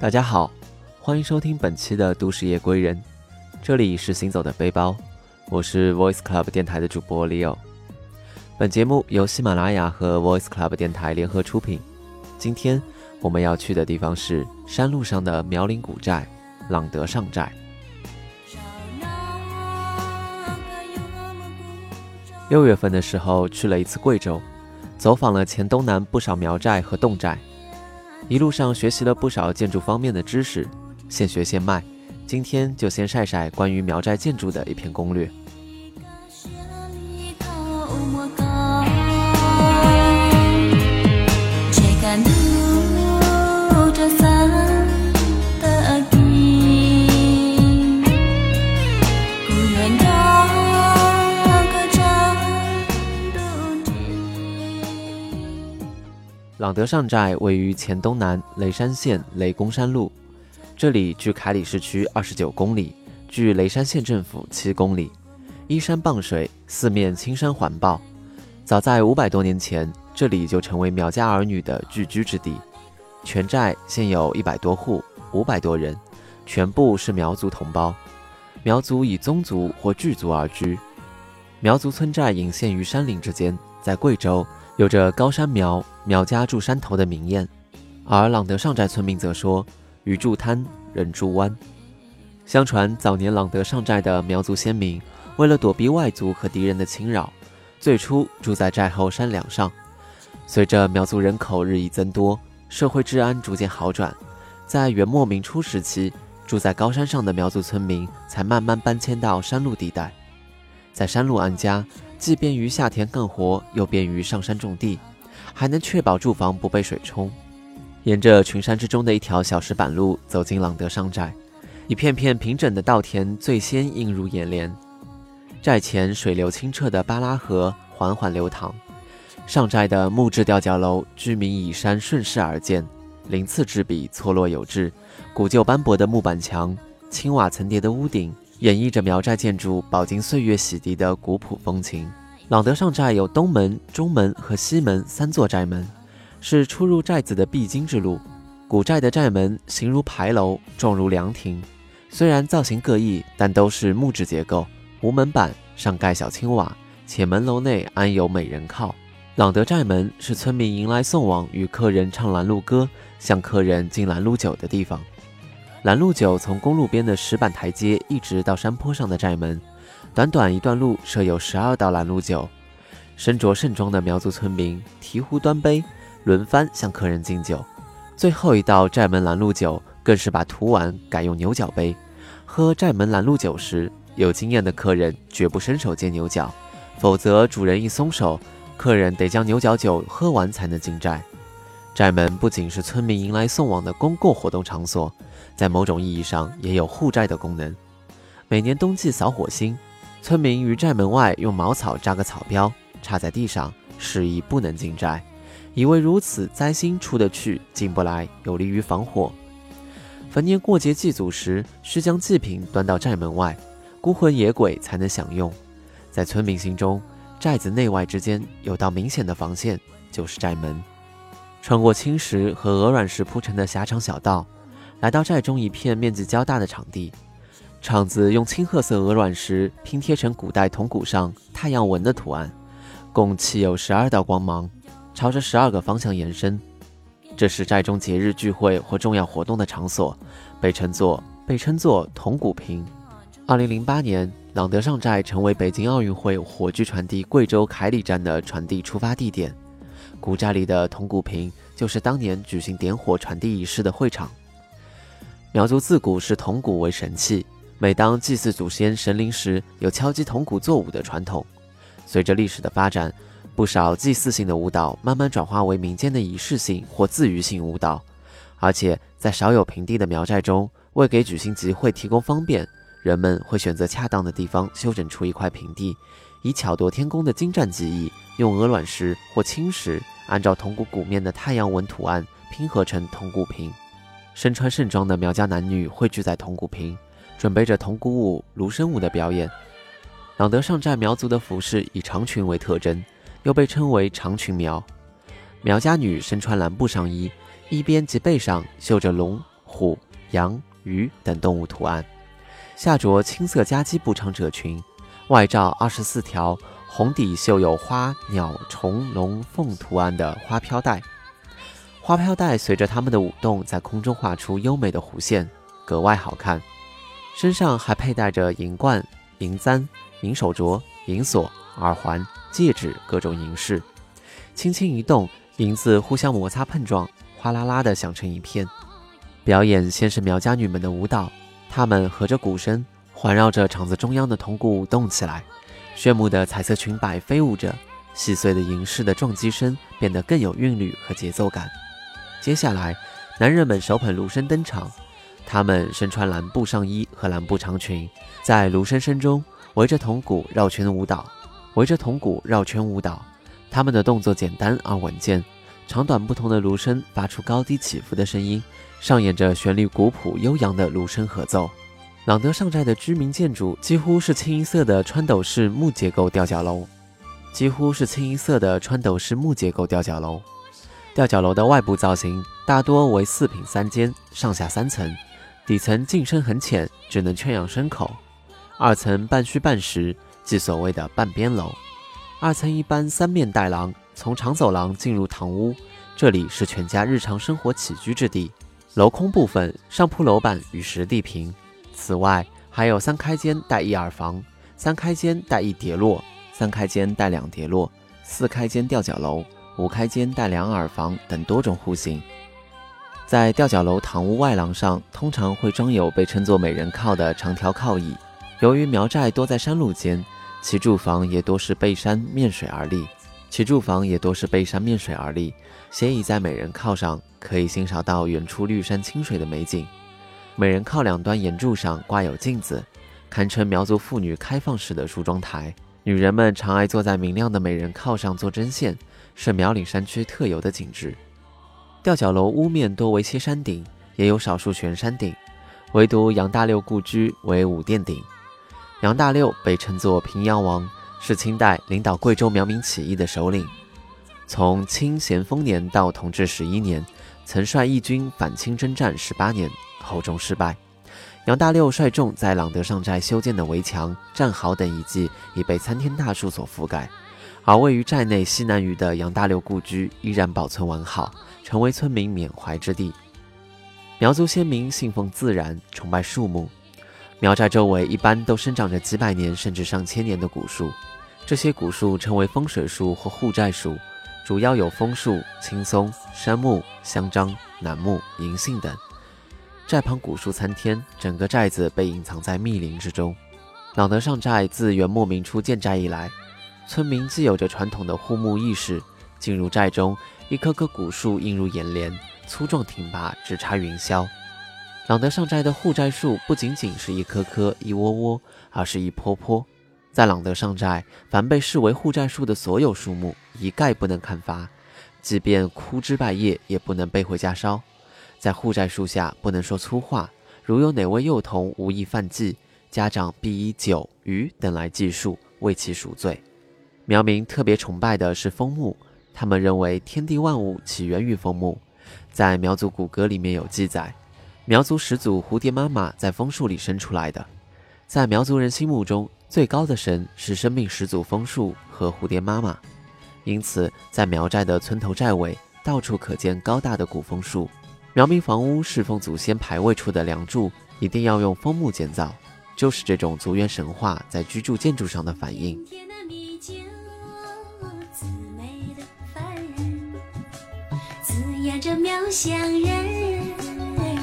大家好，欢迎收听本期的《都市夜归人》，这里是行走的背包，我是 Voice Club 电台的主播 Leo。本节目由喜马拉雅和 Voice Club 电台联合出品。今天我们要去的地方是山路上的苗岭古寨——朗德上寨。六月份的时候去了一次贵州，走访了黔东南不少苗寨和侗寨。一路上学习了不少建筑方面的知识，现学现卖。今天就先晒晒关于苗寨建筑的一篇攻略。朗德上寨位于黔东南雷山县雷公山路，这里距凯里市区二十九公里，距雷山县政府七公里，依山傍水，四面青山环抱。早在五百多年前，这里就成为苗家儿女的聚居之地。全寨现有一百多户，五百多人，全部是苗族同胞。苗族以宗族或聚族而居。苗族村寨隐现于山林之间，在贵州。有着高山苗苗家住山头的名谚，而朗德上寨村民则说：“鱼住滩，人住湾。”相传早年朗德上寨的苗族先民为了躲避外族和敌人的侵扰，最初住在寨后山梁上。随着苗族人口日益增多，社会治安逐渐好转，在元末明初时期，住在高山上的苗族村民才慢慢搬迁到山路地带，在山路安家。既便于下田干活，又便于上山种地，还能确保住房不被水冲。沿着群山之中的一条小石板路走进朗德上寨，一片片平整的稻田最先映入眼帘。寨前水流清澈的巴拉河缓缓流淌，上寨的木质吊脚楼，居民倚山顺势而建，鳞次栉比，错落有致。古旧斑驳的木板墙，青瓦层叠的屋顶。演绎着苗寨建筑饱经岁月洗涤的古朴风情。朗德上寨有东门、中门和西门三座寨门，是出入寨子的必经之路。古寨的寨门形如牌楼，状如凉亭，虽然造型各异，但都是木质结构，无门板，上盖小青瓦，且门楼内安有美人靠。朗德寨门是村民迎来送往、与客人唱拦路歌、向客人敬拦路酒的地方。拦路酒从公路边的石板台阶一直到山坡上的寨门，短短一段路设有十二道拦路酒。身着盛装的苗族村民提壶端杯，轮番向客人敬酒。最后一道寨门拦路酒更是把土碗改用牛角杯。喝寨门拦路酒时，有经验的客人绝不伸手接牛角，否则主人一松手，客人得将牛角酒喝完才能进寨。寨门不仅是村民迎来送往的公共活动场所。在某种意义上，也有护寨的功能。每年冬季扫火星，村民于寨门外用茅草扎个草标，插在地上，示意不能进寨，以为如此灾星出得去，进不来，有利于防火。逢年过节祭祖时，需将祭品端到寨门外，孤魂野鬼才能享用。在村民心中，寨子内外之间有道明显的防线，就是寨门。穿过青石和鹅卵石铺成的狭长小道。来到寨中一片面积较大的场地，场子用青褐色鹅卵石拼贴成古代铜鼓上太阳纹的图案，共砌有十二道光芒，朝着十二个方向延伸。这是寨中节日聚会或重要活动的场所，被称作被称作铜鼓坪。二零零八年，朗德上寨成为北京奥运会火炬传递贵州凯里站的传递出发地点。古寨里的铜鼓坪就是当年举行点火传递仪式的会场。苗族自古视铜鼓为神器，每当祭祀祖先神灵时，有敲击铜鼓作舞的传统。随着历史的发展，不少祭祀性的舞蹈慢慢转化为民间的仪式性或自娱性舞蹈。而且在少有平地的苗寨中，为给举行集会提供方便，人们会选择恰当的地方修整出一块平地，以巧夺天工的精湛技艺，用鹅卵石或青石按照铜鼓鼓面的太阳纹图案拼合成铜鼓瓶。身穿盛装的苗家男女汇聚在铜鼓坪，准备着铜鼓舞、芦笙舞的表演。朗德上寨苗族的服饰以长裙为特征，又被称为长裙苗。苗家女身穿蓝布上衣，一边及背上绣着龙、虎。羊、鱼等动物图案，下着青色夹击布长褶裙，外罩二十四条红底绣有花鸟虫龙凤图案的花飘带。花飘带随着它们的舞动，在空中画出优美的弧线，格外好看。身上还佩戴着银冠、银簪、银手镯、银锁、耳环、戒指，各种银饰。轻轻一动，银子互相摩擦碰撞，哗啦啦地响成一片。表演先是苗家女们的舞蹈，她们合着鼓声，环绕着场子中央的铜鼓舞动起来。炫目的彩色裙摆飞舞着，细碎的银饰的撞击声变得更有韵律和节奏感。接下来，男人们手捧芦笙登场，他们身穿蓝布上衣和蓝布长裙，在芦笙声中围着铜鼓绕圈舞蹈，围着铜鼓绕圈舞蹈。他们的动作简单而稳健，长短不同的芦笙发出高低起伏的声音，上演着旋律古朴悠扬的芦笙合奏。朗德上寨的居民建筑几乎是清一色的穿斗式木结构吊脚楼，几乎是清一色的穿斗式木结构吊脚楼。吊脚楼的外部造型大多为四品三间，上下三层，底层进深很浅，只能圈养牲口；二层半虚半实，即所谓的半边楼。二层一般三面带廊，从长走廊进入堂屋，这里是全家日常生活起居之地。镂空部分上铺楼板与实地平，此外还有三开间带一耳房，三开间带一叠落，三开间带两叠落，四开间吊脚楼。五开间带两耳房等多种户型，在吊脚楼堂屋外廊上，通常会装有被称作美人靠的长条靠椅。由于苗寨多在山路间，其住房也多是背山面水而立。其住房也多是背山面水而立，斜倚在美人靠上，可以欣赏到远处绿山清水的美景。美人靠两端檐柱上挂有镜子，堪称苗族妇女开放式的梳妆台。女人们常爱坐在明亮的美人靠上做针线。是苗岭山区特有的景致。吊脚楼屋面多为歇山顶，也有少数悬山顶，唯独杨大六故居为五殿顶。杨大六被称作平阳王，是清代领导贵州苗民起义的首领。从清咸丰年到同治十一年，曾率义军反清征战十八年，后中失败。杨大六率众在朗德上寨修建的围墙、战壕等遗迹，已被参天大树所覆盖。而位于寨内西南隅的杨大六故居依然保存完好，成为村民缅怀之地。苗族先民信奉自然，崇拜树木。苗寨周围一般都生长着几百年甚至上千年的古树，这些古树称为风水树或护寨树，主要有枫树、青松、杉木、香樟、楠木、银杏等。寨旁古树参天，整个寨子被隐藏在密林之中。朗德上寨自元末明初建寨以来。村民既有着传统的护木意识，进入寨中，一棵棵古树映入眼帘，粗壮挺拔，直插云霄。朗德上寨的护寨树不仅仅是一棵棵、一窝窝，而是一坡坡。在朗德上寨，凡被视为护寨树的所有树木，一概不能砍伐，即便枯枝败叶，也不能背回家烧。在护寨树下，不能说粗话，如有哪位幼童无意犯忌，家长必以酒、鱼等来计数，为其赎罪。苗民特别崇拜的是枫木，他们认为天地万物起源于枫木。在苗族古歌里面有记载，苗族始祖蝴蝶妈妈在枫树里生出来的。在苗族人心目中，最高的神是生命始祖枫树和蝴蝶妈妈，因此在苗寨的村头寨尾到处可见高大的古枫树。苗民房屋侍奉祖先牌位处的梁柱一定要用枫木建造，就是这种族源神话在居住建筑上的反映。这渺乡人，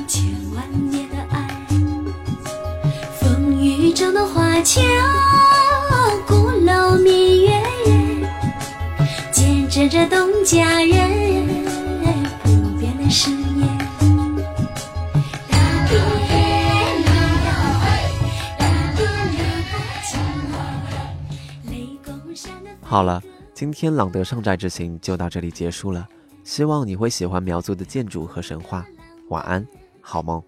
千万年的爱，风雨中的华侨，鼓楼明月人，见证着东家人好了，今天朗德上寨之行就到这里结束了。希望你会喜欢苗族的建筑和神话。晚安，好梦。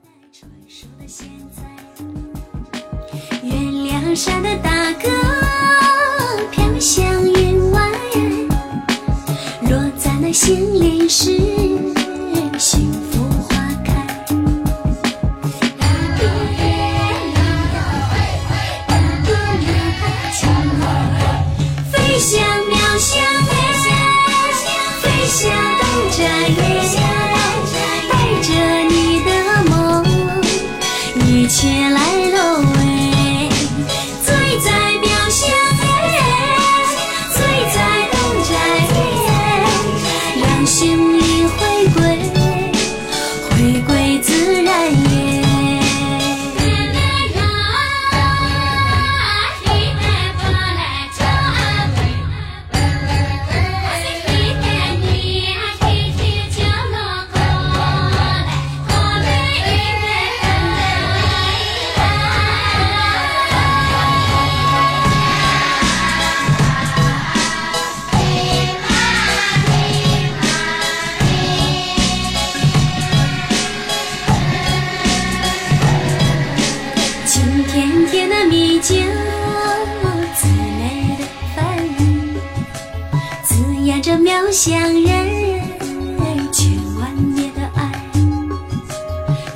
月亮山的大哥飘向云外，落在那心里时，Tiger's 的喵想人千万年的爱。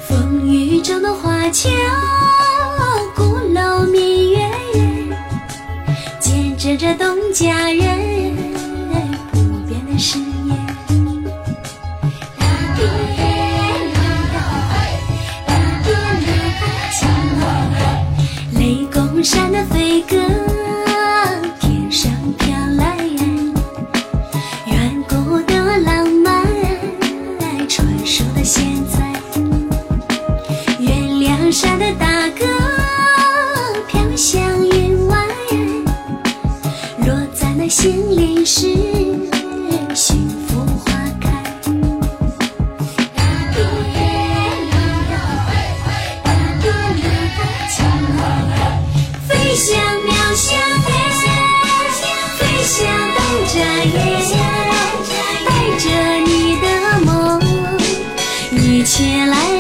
风雨中的花桥起来。